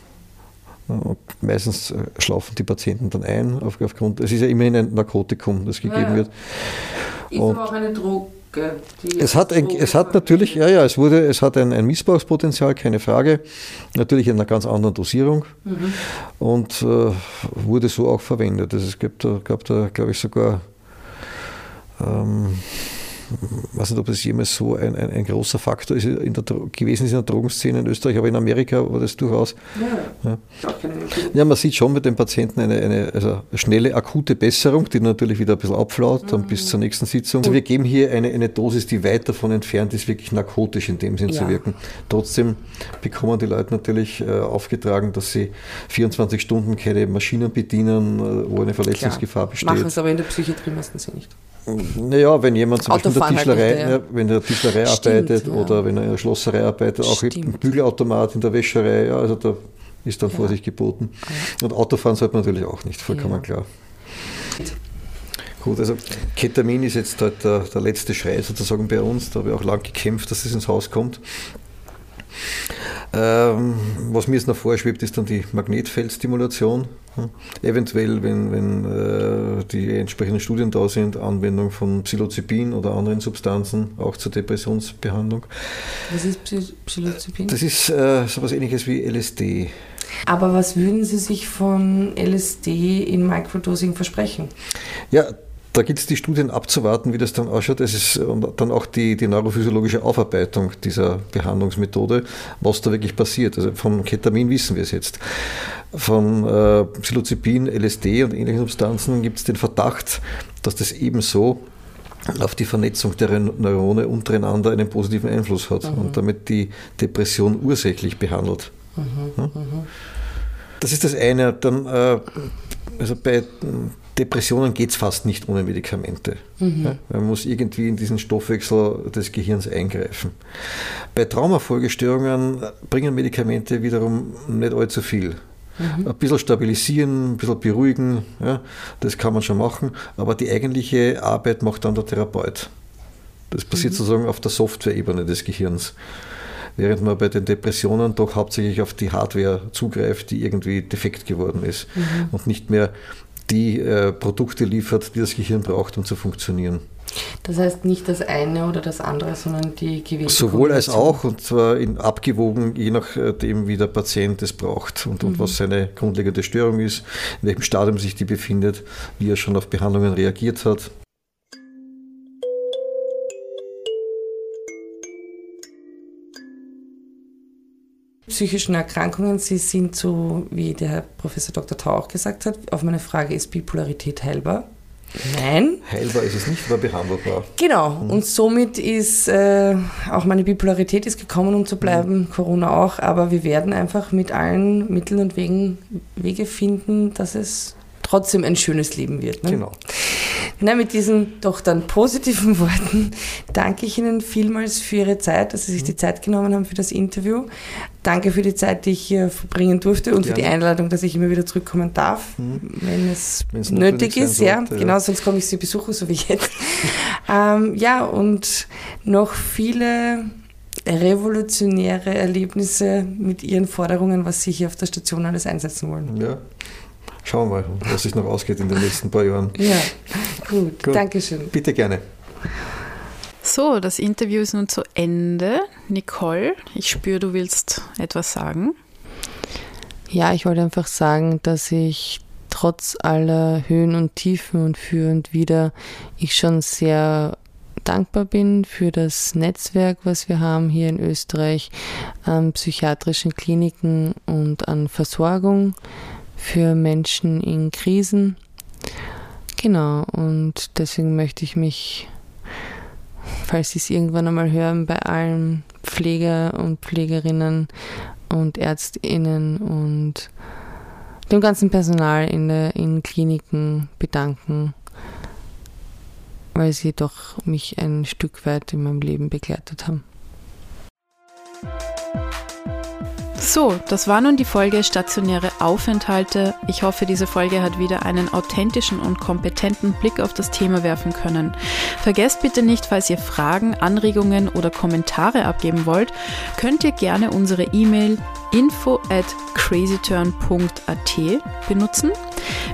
meistens äh, schlafen die Patienten dann ein aufgrund, es ist ja immerhin ein Narkotikum, das gegeben ja, wird. Ist und aber auch eine Droge. Es hat, ein, es hat natürlich, ja, ja, es wurde, es hat ein, ein Missbrauchspotenzial, keine Frage. Natürlich in einer ganz anderen Dosierung mhm. und äh, wurde so auch verwendet. Also es gab da, gab da glaube ich, sogar ähm, ich weiß nicht, ob das jemals so ein, ein, ein großer Faktor ist in der, gewesen ist in der Drogenszene in Österreich, aber in Amerika war das durchaus. Ja, ja. ja man sieht schon mit den Patienten eine, eine also schnelle, akute Besserung, die natürlich wieder ein bisschen abflaut, dann mhm. bis zur nächsten Sitzung. Also wir geben hier eine, eine Dosis, die weit davon entfernt ist, wirklich narkotisch in dem Sinn ja. zu wirken. Trotzdem bekommen die Leute natürlich äh, aufgetragen, dass sie 24 Stunden keine Maschinen bedienen, äh, wo eine Verletzungsgefahr Klar. besteht. Machen es aber in der Psychiatrie meistens nicht. Naja, wenn jemand zum Beispiel in der Tischlerei, halt ja. wenn er Tischlerei Stimmt, arbeitet ja. oder wenn er in der Schlosserei arbeitet, auch im Bügelautomat, in der Wäscherei, also da ist dann. Vorsicht geboten. Und Autofahren sollte man natürlich auch nicht, vollkommen klar. Gut, also Ketamin ist jetzt halt der, der letzte Schrei sozusagen bei uns. Da habe ich auch lang gekämpft, dass es ins Haus kommt. Ähm, was mir jetzt noch vorschwebt, ist dann die Magnetfeldstimulation. Hm. Eventuell, wenn, wenn äh, die entsprechenden Studien da sind, Anwendung von Psilocybin oder anderen Substanzen, auch zur Depressionsbehandlung. Was ist Psilocybin? Das ist äh, sowas ähnliches wie LSD. Aber was würden Sie sich von LSD in Microdosing versprechen? Ja, da gilt es die Studien abzuwarten, wie das dann ausschaut. Es ist dann auch die, die neurophysiologische Aufarbeitung dieser Behandlungsmethode, was da wirklich passiert. Also vom Ketamin wissen wir es jetzt. Von äh, Psilocybin, LSD und ähnlichen Substanzen gibt es den Verdacht, dass das ebenso auf die Vernetzung der Neurone untereinander einen positiven Einfluss hat mhm. und damit die Depression ursächlich behandelt. Mhm, ja? Mhm. Das ist das eine. Dann, äh, also bei Depressionen geht es fast nicht ohne Medikamente. Mhm. Man muss irgendwie in diesen Stoffwechsel des Gehirns eingreifen. Bei Traumafolgestörungen bringen Medikamente wiederum nicht allzu viel. Mhm. Ein bisschen stabilisieren, ein bisschen beruhigen, ja, das kann man schon machen, aber die eigentliche Arbeit macht dann der Therapeut. Das passiert mhm. sozusagen auf der Software-Ebene des Gehirns während man bei den Depressionen doch hauptsächlich auf die Hardware zugreift, die irgendwie defekt geworden ist mhm. und nicht mehr die äh, Produkte liefert, die das Gehirn braucht, um zu funktionieren. Das heißt nicht das eine oder das andere, sondern die gewählte Sowohl als auch und zwar in abgewogen, je nachdem, wie der Patient es braucht und, mhm. und was seine grundlegende Störung ist, in welchem Stadium sich die befindet, wie er schon auf Behandlungen reagiert hat. Psychischen Erkrankungen, sie sind so, wie der Herr Professor Dr. Tau auch gesagt hat, auf meine Frage, ist Bipolarität heilbar? Nein. Heilbar ist es nicht, aber behandelbar. Genau. Mhm. Und somit ist äh, auch meine Bipolarität ist gekommen, um zu bleiben, mhm. Corona auch. Aber wir werden einfach mit allen Mitteln und Wegen Wege finden, dass es trotzdem ein schönes Leben wird. Ne? Genau. Na, mit diesen doch dann positiven Worten danke ich Ihnen vielmals für Ihre Zeit, dass Sie sich die Zeit genommen haben für das Interview. Danke für die Zeit, die ich hier verbringen durfte und Gerne. für die Einladung, dass ich immer wieder zurückkommen darf, mhm. wenn es Wenn's nötig ist. Sollte, ja, genau, sonst komme ich Sie besuchen, so wie jetzt. ähm, ja, und noch viele revolutionäre Erlebnisse mit Ihren Forderungen, was Sie hier auf der Station alles einsetzen wollen. Ja, Schauen wir mal, was sich noch ausgeht in den nächsten paar Jahren. Ja, gut. gut. Dankeschön. Bitte gerne. So, das Interview ist nun zu Ende. Nicole, ich spüre, du willst etwas sagen. Ja, ich wollte einfach sagen, dass ich trotz aller Höhen und Tiefen und für und wieder ich schon sehr dankbar bin für das Netzwerk, was wir haben hier in Österreich an psychiatrischen Kliniken und an Versorgung für Menschen in Krisen. Genau, und deswegen möchte ich mich, falls Sie es irgendwann einmal hören, bei allen Pfleger und Pflegerinnen und Ärztinnen und dem ganzen Personal in, der, in Kliniken bedanken, weil sie doch mich ein Stück weit in meinem Leben begleitet haben. So, das war nun die Folge Stationäre Aufenthalte. Ich hoffe, diese Folge hat wieder einen authentischen und kompetenten Blick auf das Thema werfen können. Vergesst bitte nicht, falls ihr Fragen, Anregungen oder Kommentare abgeben wollt, könnt ihr gerne unsere E-Mail info at crazyturn.at benutzen.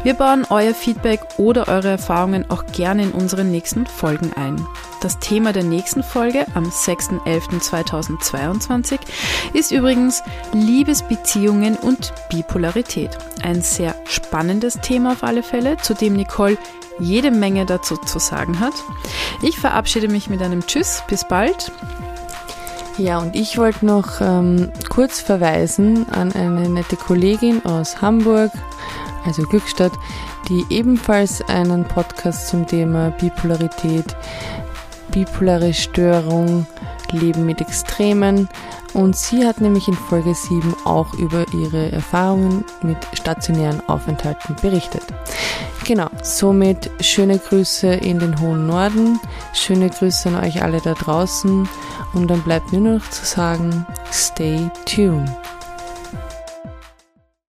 Wir bauen euer Feedback oder eure Erfahrungen auch gerne in unseren nächsten Folgen ein. Das Thema der nächsten Folge am 6.11.2022 ist übrigens Liebesbeziehungen und Bipolarität. Ein sehr spannendes Thema auf alle Fälle, zu dem Nicole jede Menge dazu zu sagen hat. Ich verabschiede mich mit einem Tschüss, bis bald. Ja, und ich wollte noch ähm, kurz verweisen an eine nette Kollegin aus Hamburg, also Glückstadt, die ebenfalls einen Podcast zum Thema Bipolarität, bipolare Störung, Leben mit Extremen und sie hat nämlich in Folge 7 auch über ihre Erfahrungen mit stationären Aufenthalten berichtet. Genau, somit schöne Grüße in den hohen Norden, schöne Grüße an euch alle da draußen und dann bleibt nur noch zu sagen, stay tuned.